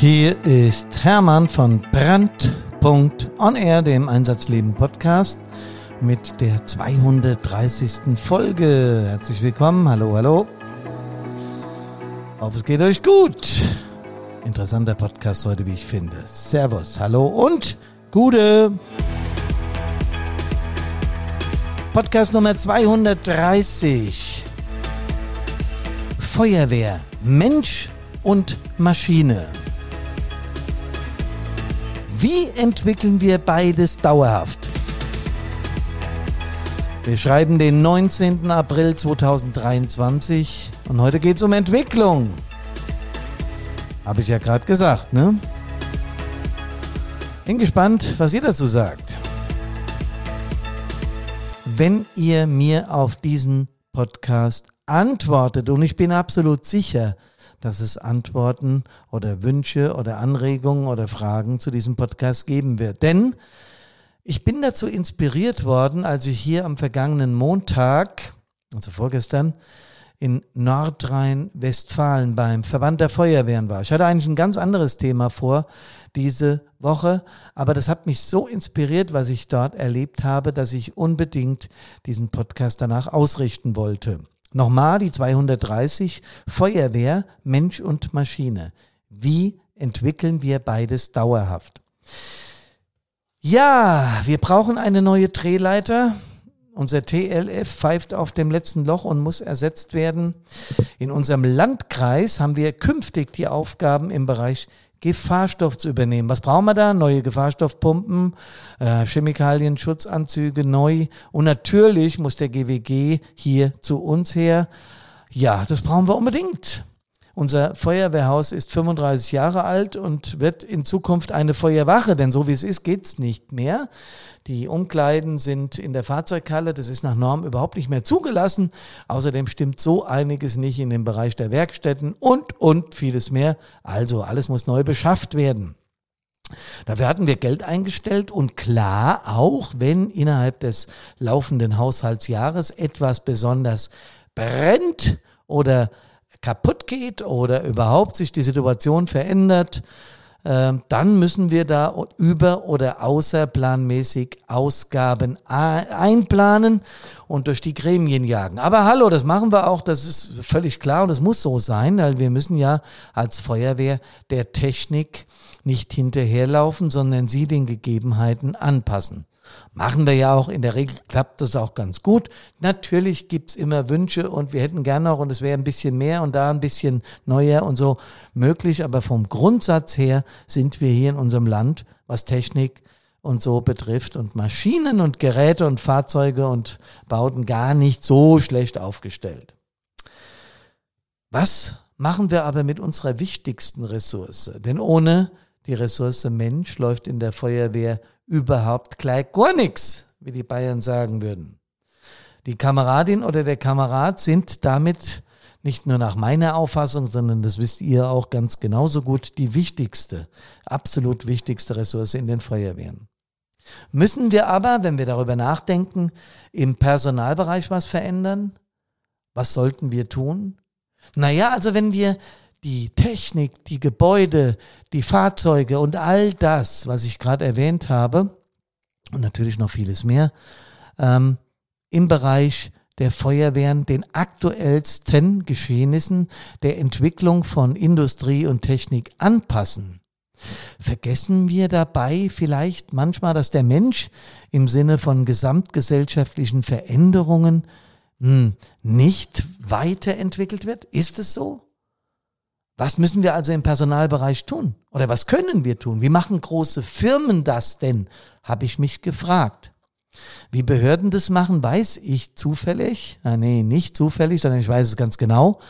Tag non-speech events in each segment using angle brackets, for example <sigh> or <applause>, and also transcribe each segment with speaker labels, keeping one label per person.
Speaker 1: Hier ist Hermann von Brand.on Air, dem Einsatzleben Podcast mit der 230. Folge. Herzlich willkommen. Hallo, hallo. Hoffe, es geht euch gut. Interessanter Podcast heute, wie ich finde. Servus, hallo und Gute. Podcast Nummer 230. Feuerwehr, Mensch und Maschine. Wie entwickeln wir beides dauerhaft? Wir schreiben den 19. April 2023 und heute geht es um Entwicklung. Habe ich ja gerade gesagt, ne? Bin gespannt, was ihr dazu sagt. Wenn ihr mir auf diesen Podcast antwortet, und ich bin absolut sicher, dass es Antworten oder Wünsche oder Anregungen oder Fragen zu diesem Podcast geben wird. Denn ich bin dazu inspiriert worden, als ich hier am vergangenen Montag, also vorgestern, in Nordrhein-Westfalen beim Verband der Feuerwehren war. Ich hatte eigentlich ein ganz anderes Thema vor diese Woche, aber das hat mich so inspiriert, was ich dort erlebt habe, dass ich unbedingt diesen Podcast danach ausrichten wollte. Nochmal die 230 Feuerwehr, Mensch und Maschine. Wie entwickeln wir beides dauerhaft? Ja, wir brauchen eine neue Drehleiter. Unser TLF pfeift auf dem letzten Loch und muss ersetzt werden. In unserem Landkreis haben wir künftig die Aufgaben im Bereich Gefahrstoff zu übernehmen. Was brauchen wir da? Neue Gefahrstoffpumpen, äh, Chemikalien, Schutzanzüge neu. Und natürlich muss der GWG hier zu uns her. Ja, das brauchen wir unbedingt. Unser Feuerwehrhaus ist 35 Jahre alt und wird in Zukunft eine Feuerwache, denn so wie es ist, geht's nicht mehr. Die Umkleiden sind in der Fahrzeughalle, das ist nach Norm überhaupt nicht mehr zugelassen. Außerdem stimmt so einiges nicht in dem Bereich der Werkstätten und, und vieles mehr. Also alles muss neu beschafft werden. Dafür hatten wir Geld eingestellt und klar, auch wenn innerhalb des laufenden Haushaltsjahres etwas besonders brennt oder kaputt geht oder überhaupt sich die Situation verändert, ähm, dann müssen wir da über- oder außerplanmäßig Ausgaben einplanen und durch die Gremien jagen. Aber hallo, das machen wir auch, das ist völlig klar und das muss so sein, weil wir müssen ja als Feuerwehr der Technik nicht hinterherlaufen, sondern sie den Gegebenheiten anpassen. Machen wir ja auch, in der Regel klappt das auch ganz gut. Natürlich gibt's immer Wünsche und wir hätten gerne noch und es wäre ein bisschen mehr und da ein bisschen neuer und so möglich, aber vom Grundsatz her sind wir hier in unserem Land, was Technik und so betrifft und Maschinen und Geräte und Fahrzeuge und Bauten gar nicht so schlecht aufgestellt. Was machen wir aber mit unserer wichtigsten Ressource? Denn ohne die Ressource Mensch läuft in der Feuerwehr überhaupt gleich gar nichts, wie die Bayern sagen würden. Die Kameradin oder der Kamerad sind damit nicht nur nach meiner Auffassung, sondern das wisst ihr auch ganz genauso gut, die wichtigste, absolut wichtigste Ressource in den Feuerwehren. Müssen wir aber, wenn wir darüber nachdenken, im Personalbereich was verändern? Was sollten wir tun? Naja, also wenn wir die Technik, die Gebäude, die Fahrzeuge und all das, was ich gerade erwähnt habe, und natürlich noch vieles mehr, ähm, im Bereich der Feuerwehren den aktuellsten Geschehnissen der Entwicklung von Industrie und Technik anpassen. Vergessen wir dabei vielleicht manchmal, dass der Mensch im Sinne von gesamtgesellschaftlichen Veränderungen hm, nicht weiterentwickelt wird? Ist es so? Was müssen wir also im Personalbereich tun? Oder was können wir tun? Wie machen große Firmen das denn? Habe ich mich gefragt. Wie Behörden das machen, weiß ich zufällig. Ah, nee, nicht zufällig, sondern ich weiß es ganz genau,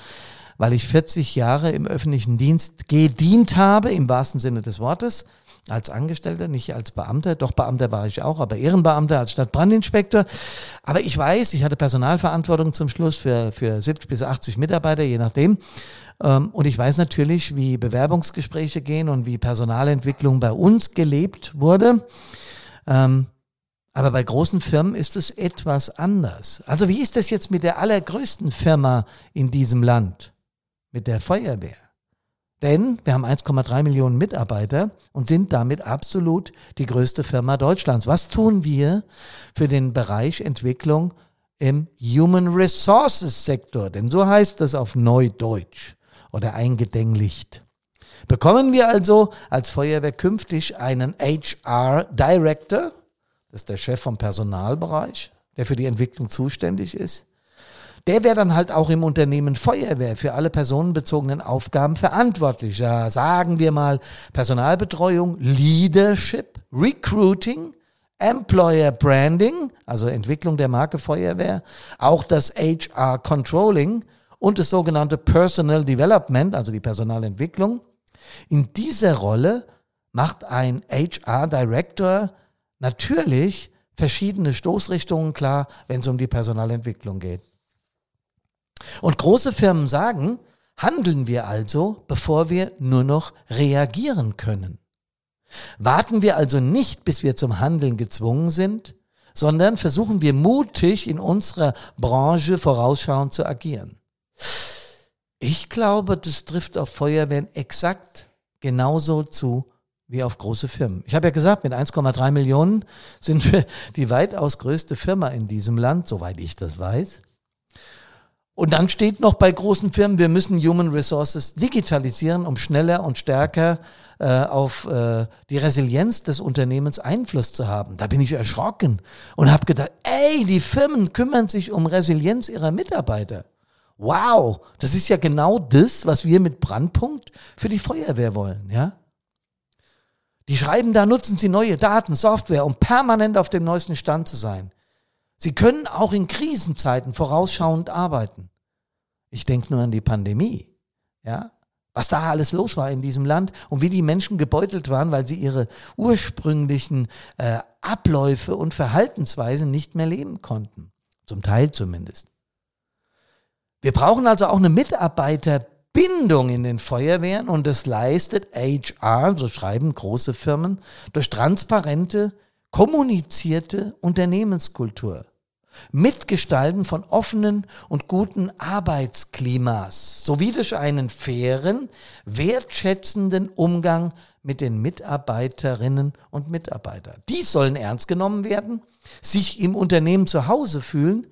Speaker 1: weil ich 40 Jahre im öffentlichen Dienst gedient habe, im wahrsten Sinne des Wortes, als Angestellter, nicht als Beamter. Doch Beamter war ich auch, aber Ehrenbeamter als Stadtbrandinspektor. Aber ich weiß, ich hatte Personalverantwortung zum Schluss für, für 70 bis 80 Mitarbeiter, je nachdem. Ähm, und ich weiß natürlich, wie Bewerbungsgespräche gehen und wie Personalentwicklung bei uns gelebt wurde. Ähm, aber bei großen Firmen ist es etwas anders. Also wie ist das jetzt mit der allergrößten Firma in diesem Land? Mit der Feuerwehr? Denn wir haben 1,3 Millionen Mitarbeiter und sind damit absolut die größte Firma Deutschlands. Was tun wir für den Bereich Entwicklung im Human Resources Sektor? Denn so heißt das auf Neudeutsch oder eingedänglicht. Bekommen wir also als Feuerwehr künftig einen HR Director, das ist der Chef vom Personalbereich, der für die Entwicklung zuständig ist. Der wäre dann halt auch im Unternehmen Feuerwehr für alle personenbezogenen Aufgaben verantwortlich. Ja, sagen wir mal Personalbetreuung, Leadership, Recruiting, Employer Branding, also Entwicklung der Marke Feuerwehr, auch das HR Controlling und das sogenannte Personal Development, also die Personalentwicklung. In dieser Rolle macht ein HR Director natürlich verschiedene Stoßrichtungen klar, wenn es um die Personalentwicklung geht. Und große Firmen sagen, handeln wir also, bevor wir nur noch reagieren können. Warten wir also nicht, bis wir zum Handeln gezwungen sind, sondern versuchen wir mutig in unserer Branche vorausschauend zu agieren. Ich glaube, das trifft auf Feuerwehren exakt genauso zu wie auf große Firmen. Ich habe ja gesagt, mit 1,3 Millionen sind wir die weitaus größte Firma in diesem Land, soweit ich das weiß. Und dann steht noch bei großen Firmen, wir müssen Human Resources digitalisieren, um schneller und stärker äh, auf äh, die Resilienz des Unternehmens Einfluss zu haben. Da bin ich erschrocken und habe gedacht, ey, die Firmen kümmern sich um Resilienz ihrer Mitarbeiter. Wow, das ist ja genau das, was wir mit Brandpunkt für die Feuerwehr wollen, ja? Die schreiben da, nutzen sie neue Daten, Software, um permanent auf dem neuesten Stand zu sein. Sie können auch in Krisenzeiten vorausschauend arbeiten. Ich denke nur an die Pandemie, ja, was da alles los war in diesem Land und wie die Menschen gebeutelt waren, weil sie ihre ursprünglichen äh, Abläufe und Verhaltensweisen nicht mehr leben konnten. Zum Teil zumindest. Wir brauchen also auch eine Mitarbeiter Bindung in den Feuerwehren und das leistet HR, so schreiben große Firmen, durch transparente, kommunizierte Unternehmenskultur. Mitgestalten von offenen und guten Arbeitsklimas sowie durch einen fairen, wertschätzenden Umgang mit den Mitarbeiterinnen und Mitarbeitern. Die sollen ernst genommen werden, sich im Unternehmen zu Hause fühlen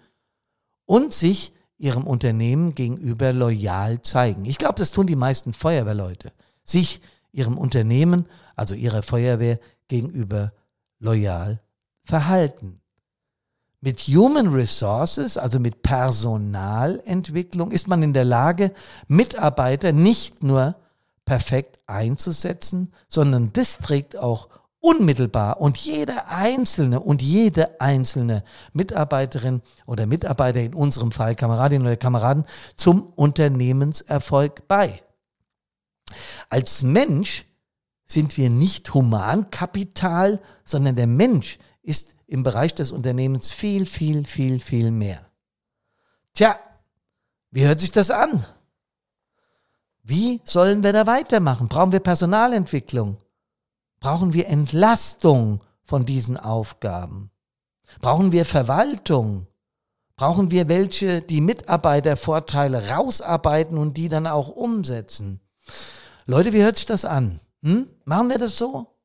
Speaker 1: und sich ihrem Unternehmen gegenüber loyal zeigen. Ich glaube, das tun die meisten Feuerwehrleute. Sich ihrem Unternehmen, also ihrer Feuerwehr gegenüber loyal verhalten. Mit Human Resources, also mit Personalentwicklung, ist man in der Lage, Mitarbeiter nicht nur perfekt einzusetzen, sondern das trägt auch unmittelbar und jeder einzelne und jede einzelne Mitarbeiterin oder Mitarbeiter, in unserem Fall Kameradinnen oder Kameraden, zum Unternehmenserfolg bei. Als Mensch sind wir nicht Humankapital, sondern der Mensch ist im Bereich des Unternehmens viel, viel, viel, viel mehr. Tja, wie hört sich das an? Wie sollen wir da weitermachen? Brauchen wir Personalentwicklung? Brauchen wir Entlastung von diesen Aufgaben? Brauchen wir Verwaltung? Brauchen wir welche, die Mitarbeitervorteile rausarbeiten und die dann auch umsetzen? Leute, wie hört sich das an? Hm? Machen wir das so?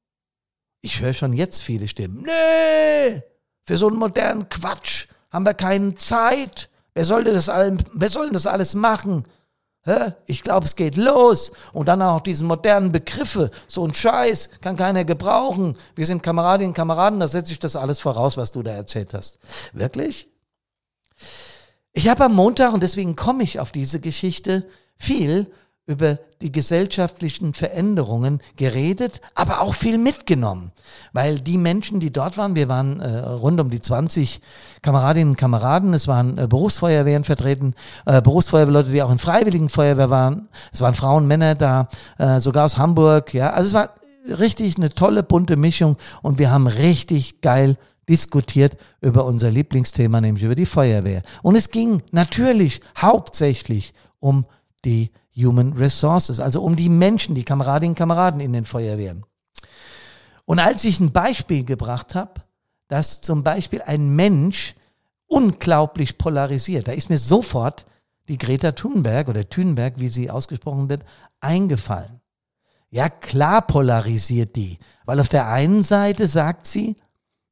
Speaker 1: Ich höre schon jetzt viele Stimmen. Nee, für so einen modernen Quatsch haben wir keine Zeit. Wer soll das, wer soll das alles machen? Ich glaube, es geht los. Und dann auch diese modernen Begriffe. So ein Scheiß kann keiner gebrauchen. Wir sind Kameradinnen und Kameraden, da setze ich das alles voraus, was du da erzählt hast. Wirklich? Ich habe am Montag, und deswegen komme ich auf diese Geschichte, viel über gesellschaftlichen Veränderungen geredet, aber auch viel mitgenommen. Weil die Menschen, die dort waren, wir waren äh, rund um die 20 Kameradinnen und Kameraden, es waren äh, Berufsfeuerwehren vertreten, äh, Berufsfeuerwehrleute, die auch in Freiwilligen Feuerwehr waren, es waren Frauen, Männer da, äh, sogar aus Hamburg, ja, also es war richtig eine tolle bunte Mischung und wir haben richtig geil diskutiert über unser Lieblingsthema, nämlich über die Feuerwehr. Und es ging natürlich hauptsächlich um die Human Resources, also um die Menschen, die Kameradinnen und Kameraden in den Feuerwehren. Und als ich ein Beispiel gebracht habe, dass zum Beispiel ein Mensch unglaublich polarisiert, da ist mir sofort die Greta Thunberg oder Thunberg, wie sie ausgesprochen wird, eingefallen. Ja, klar polarisiert die, weil auf der einen Seite sagt sie,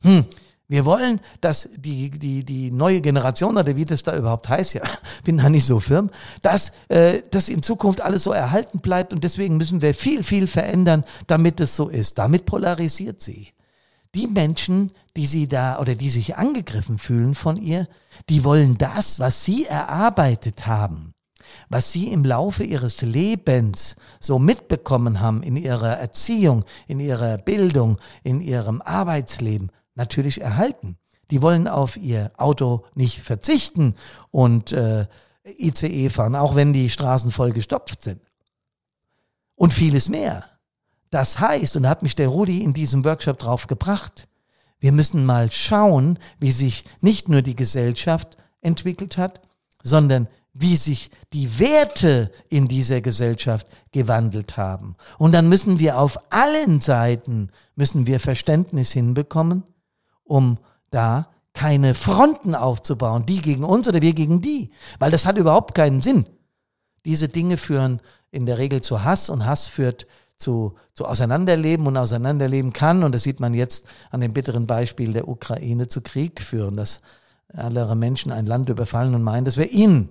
Speaker 1: hm, wir wollen, dass die, die, die neue Generation oder wie das da überhaupt heißt, ja, <laughs> bin da nicht so firm, dass äh, das in Zukunft alles so erhalten bleibt und deswegen müssen wir viel, viel verändern, damit es so ist. Damit polarisiert sie. Die Menschen, die sie da oder die sich angegriffen fühlen von ihr, die wollen das, was sie erarbeitet haben, was sie im Laufe ihres Lebens so mitbekommen haben in ihrer Erziehung, in ihrer Bildung, in ihrem Arbeitsleben, natürlich erhalten. Die wollen auf ihr Auto nicht verzichten und äh, ICE fahren, auch wenn die Straßen voll gestopft sind. Und vieles mehr. Das heißt, und da hat mich der Rudi in diesem Workshop drauf gebracht, wir müssen mal schauen, wie sich nicht nur die Gesellschaft entwickelt hat, sondern wie sich die Werte in dieser Gesellschaft gewandelt haben. Und dann müssen wir auf allen Seiten, müssen wir Verständnis hinbekommen, um da keine Fronten aufzubauen, die gegen uns oder wir gegen die, weil das hat überhaupt keinen Sinn. Diese Dinge führen in der Regel zu Hass und Hass führt zu, zu Auseinanderleben und Auseinanderleben kann, und das sieht man jetzt an dem bitteren Beispiel der Ukraine, zu Krieg führen, dass andere Menschen ein Land überfallen und meinen, das wäre ihnen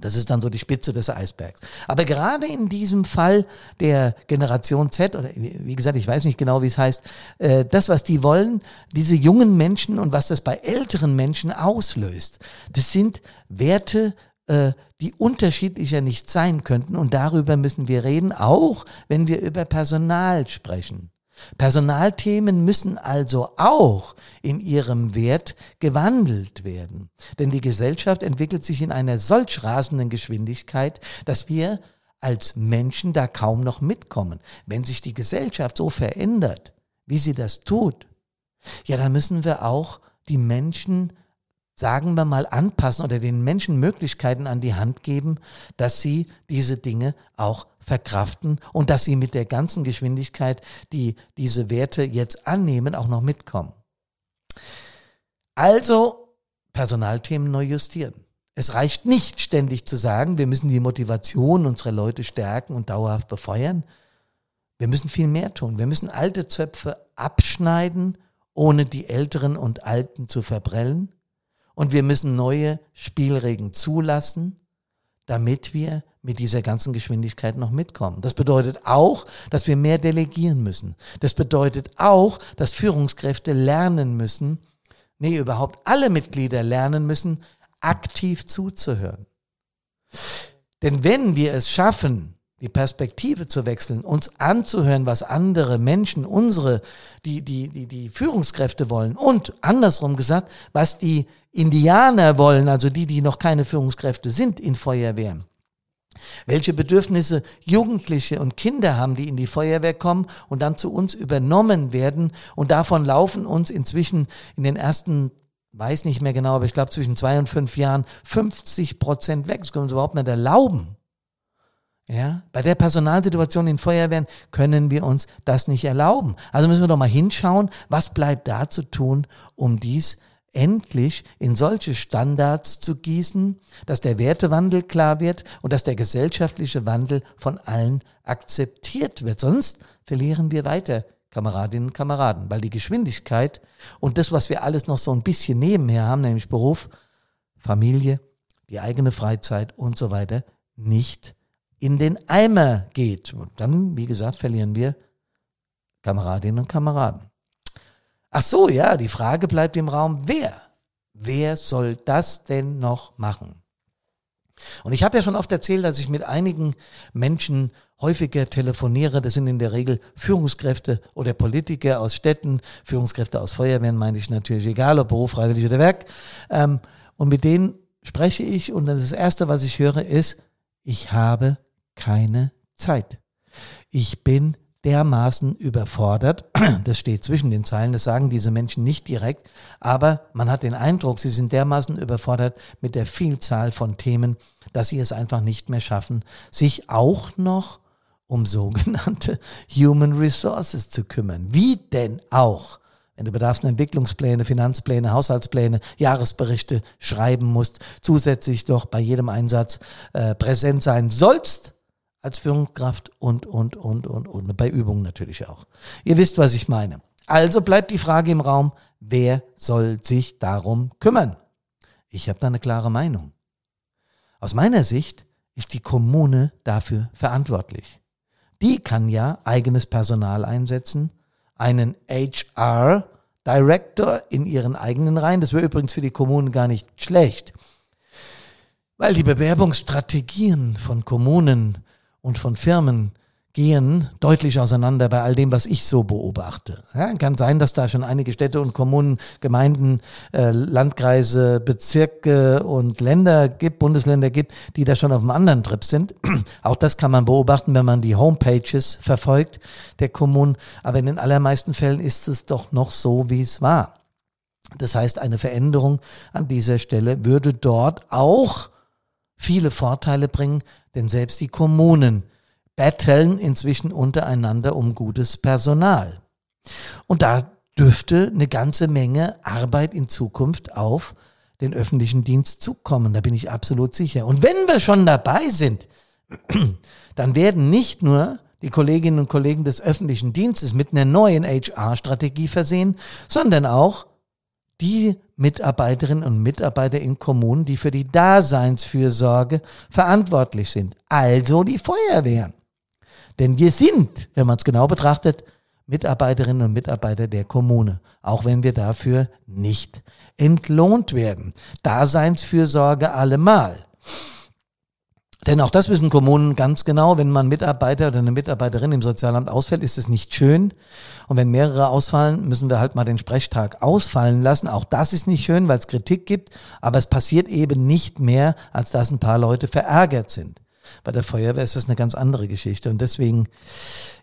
Speaker 1: das ist dann so die Spitze des Eisbergs. Aber gerade in diesem Fall der Generation Z, oder wie gesagt, ich weiß nicht genau, wie es heißt, äh, das, was die wollen, diese jungen Menschen und was das bei älteren Menschen auslöst, das sind Werte, äh, die unterschiedlicher nicht sein könnten. Und darüber müssen wir reden, auch wenn wir über Personal sprechen. Personalthemen müssen also auch in ihrem Wert gewandelt werden. Denn die Gesellschaft entwickelt sich in einer solch rasenden Geschwindigkeit, dass wir als Menschen da kaum noch mitkommen. Wenn sich die Gesellschaft so verändert, wie sie das tut, ja, dann müssen wir auch die Menschen sagen wir mal, anpassen oder den Menschen Möglichkeiten an die Hand geben, dass sie diese Dinge auch verkraften und dass sie mit der ganzen Geschwindigkeit, die diese Werte jetzt annehmen, auch noch mitkommen. Also Personalthemen neu justieren. Es reicht nicht ständig zu sagen, wir müssen die Motivation unserer Leute stärken und dauerhaft befeuern. Wir müssen viel mehr tun. Wir müssen alte Zöpfe abschneiden, ohne die Älteren und Alten zu verbrellen. Und wir müssen neue Spielregeln zulassen, damit wir mit dieser ganzen Geschwindigkeit noch mitkommen. Das bedeutet auch, dass wir mehr delegieren müssen. Das bedeutet auch, dass Führungskräfte lernen müssen, nee, überhaupt alle Mitglieder lernen müssen, aktiv zuzuhören. Denn wenn wir es schaffen, die Perspektive zu wechseln, uns anzuhören, was andere Menschen, unsere, die, die, die, die Führungskräfte wollen und andersrum gesagt, was die Indianer wollen, also die, die noch keine Führungskräfte sind in Feuerwehren. Welche Bedürfnisse Jugendliche und Kinder haben, die in die Feuerwehr kommen und dann zu uns übernommen werden. Und davon laufen uns inzwischen in den ersten, weiß nicht mehr genau, aber ich glaube zwischen zwei und fünf Jahren 50 Prozent weg. Das können wir uns überhaupt nicht erlauben. Ja, bei der Personalsituation in Feuerwehren können wir uns das nicht erlauben. Also müssen wir doch mal hinschauen, was bleibt da zu tun, um dies endlich in solche Standards zu gießen, dass der Wertewandel klar wird und dass der gesellschaftliche Wandel von allen akzeptiert wird. Sonst verlieren wir weiter, Kameradinnen und Kameraden, weil die Geschwindigkeit und das, was wir alles noch so ein bisschen nebenher haben, nämlich Beruf, Familie, die eigene Freizeit und so weiter, nicht in den Eimer geht. Und dann, wie gesagt, verlieren wir Kameradinnen und Kameraden. Ach so, ja, die Frage bleibt im Raum, wer? Wer soll das denn noch machen? Und ich habe ja schon oft erzählt, dass ich mit einigen Menschen häufiger telefoniere. Das sind in der Regel Führungskräfte oder Politiker aus Städten, Führungskräfte aus Feuerwehren, meine ich natürlich, egal ob Beruf, Freiwillig oder Werk. Ähm, und mit denen spreche ich und das Erste, was ich höre, ist, ich habe keine Zeit. Ich bin dermaßen überfordert. <clears throat> Das steht zwischen den Zeilen, das sagen diese Menschen nicht direkt, aber man hat den Eindruck, sie sind dermaßen überfordert mit der Vielzahl von Themen, dass sie es einfach nicht mehr schaffen, sich auch noch um <laughs> sogenannte Human Resources zu kümmern. Wie denn auch, wenn du Bedarfs- und Entwicklungspläne, Finanzpläne, Haushaltspläne, Jahresberichte schreiben musst, zusätzlich doch bei jedem Einsatz äh, präsent sein sollst als Führungskraft und, und, und, und, und, bei Übungen natürlich auch. Ihr wisst, was ich meine. Also bleibt die Frage im Raum, wer soll sich darum kümmern? Ich habe da eine klare Meinung. Aus meiner Sicht ist die Kommune dafür verantwortlich. Die kann ja eigenes Personal einsetzen, einen HR Director in ihren eigenen Reihen. Das wäre übrigens für die Kommunen gar nicht schlecht. Weil die Bewerbungsstrategien von Kommunen und von Firmen gehen deutlich auseinander bei all dem, was ich so beobachte. Ja, kann sein, dass da schon einige Städte und Kommunen, Gemeinden, äh, Landkreise, Bezirke und Länder gibt, Bundesländer gibt, die da schon auf einem anderen Trip sind. <clears throat> Auch das kann man beobachten, wenn man die Homepages verfolgt der Kommunen. Aber in den allermeisten Fällen ist es doch noch so, wie es war. Das heißt, eine Veränderung an dieser Stelle würde dort auch viele Vorteile bringen, denn selbst die Kommunen betteln inzwischen untereinander um gutes Personal. Und da dürfte eine ganze Menge Arbeit in Zukunft auf den öffentlichen Dienst zukommen. Da bin ich absolut sicher. Und wenn wir schon dabei sind, <clears throat> dann werden nicht nur die Kolleginnen und Kollegen des öffentlichen Dienstes mit einer neuen HR-Strategie versehen, sondern auch die Mitarbeiterinnen und Mitarbeiter in Kommunen, die für die Daseinsfürsorge verantwortlich sind. Also die Feuerwehren. Denn wir sind, wenn man es genau betrachtet, Mitarbeiterinnen und Mitarbeiter der Kommune, auch wenn wir dafür nicht entlohnt werden. Daseinsfürsorge allemal. Denn auch das wissen Kommunen ganz genau, wenn man Mitarbeiter oder eine Mitarbeiterin im Sozialamt ausfällt, ist es nicht schön. Und wenn mehrere ausfallen, müssen wir halt mal den Sprechtag ausfallen lassen. Auch das ist nicht schön, weil es Kritik gibt. Aber es passiert eben nicht mehr, als dass ein paar Leute verärgert sind. Bei der Feuerwehr ist das eine ganz andere Geschichte. Und deswegen,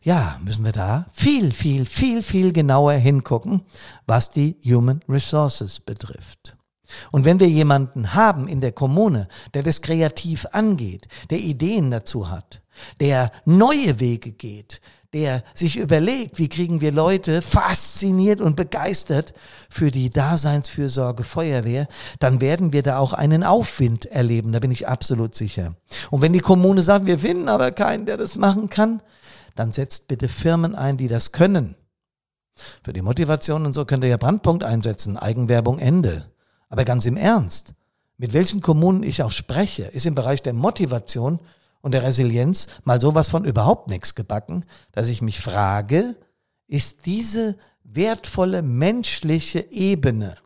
Speaker 1: ja, müssen wir da viel, viel, viel, viel genauer hingucken, was die Human Resources betrifft. Und wenn wir jemanden haben in der Kommune, der das kreativ angeht, der Ideen dazu hat, der neue Wege geht, der sich überlegt, wie kriegen wir Leute fasziniert und begeistert für die Daseinsfürsorge Feuerwehr, dann werden wir da auch einen Aufwind erleben, da bin ich absolut sicher. Und wenn die Kommune sagt, wir finden aber keinen, der das machen kann, dann setzt bitte Firmen ein, die das können. Für die Motivation und so könnt ihr ja Brandpunkt einsetzen, Eigenwerbung Ende. Aber ganz im Ernst, mit welchen Kommunen ich auch spreche, ist im Bereich der Motivation und der Resilienz mal sowas von überhaupt nichts gebacken, dass ich mich frage, ist diese wertvolle menschliche Ebene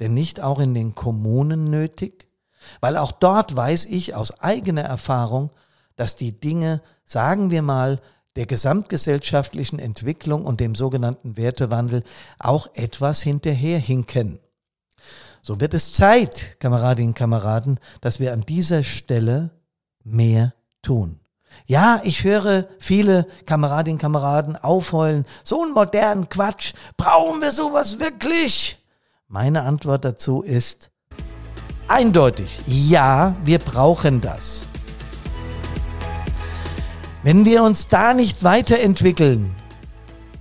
Speaker 1: denn nicht auch in den Kommunen nötig? Weil auch dort weiß ich aus eigener Erfahrung, dass die Dinge, sagen wir mal, der gesamtgesellschaftlichen Entwicklung und dem sogenannten Wertewandel auch etwas hinterherhinken. So wird es Zeit, Kameradinnen und Kameraden, dass wir an dieser Stelle mehr tun. Ja, ich höre viele Kameradinnen und Kameraden aufheulen, so einen modernen Quatsch, brauchen wir sowas wirklich? Meine Antwort dazu ist eindeutig, ja, wir brauchen das. Wenn wir uns da nicht weiterentwickeln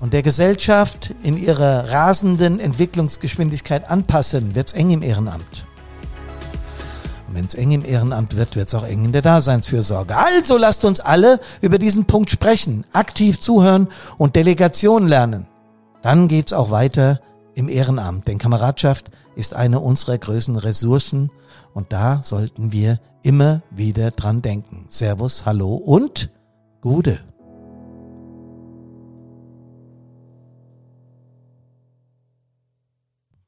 Speaker 1: und der Gesellschaft in ihrer rasenden Entwicklungsgeschwindigkeit anpassen, wird's eng im Ehrenamt. Wenn es eng im Ehrenamt wird, wird es auch eng in der Daseinsfürsorge. Also lasst uns alle über diesen Punkt sprechen, aktiv zuhören und Delegation lernen. Dann geht's auch weiter im Ehrenamt, denn Kameradschaft ist eine unserer größten Ressourcen und da sollten wir immer wieder dran denken. Servus, hallo und Gude.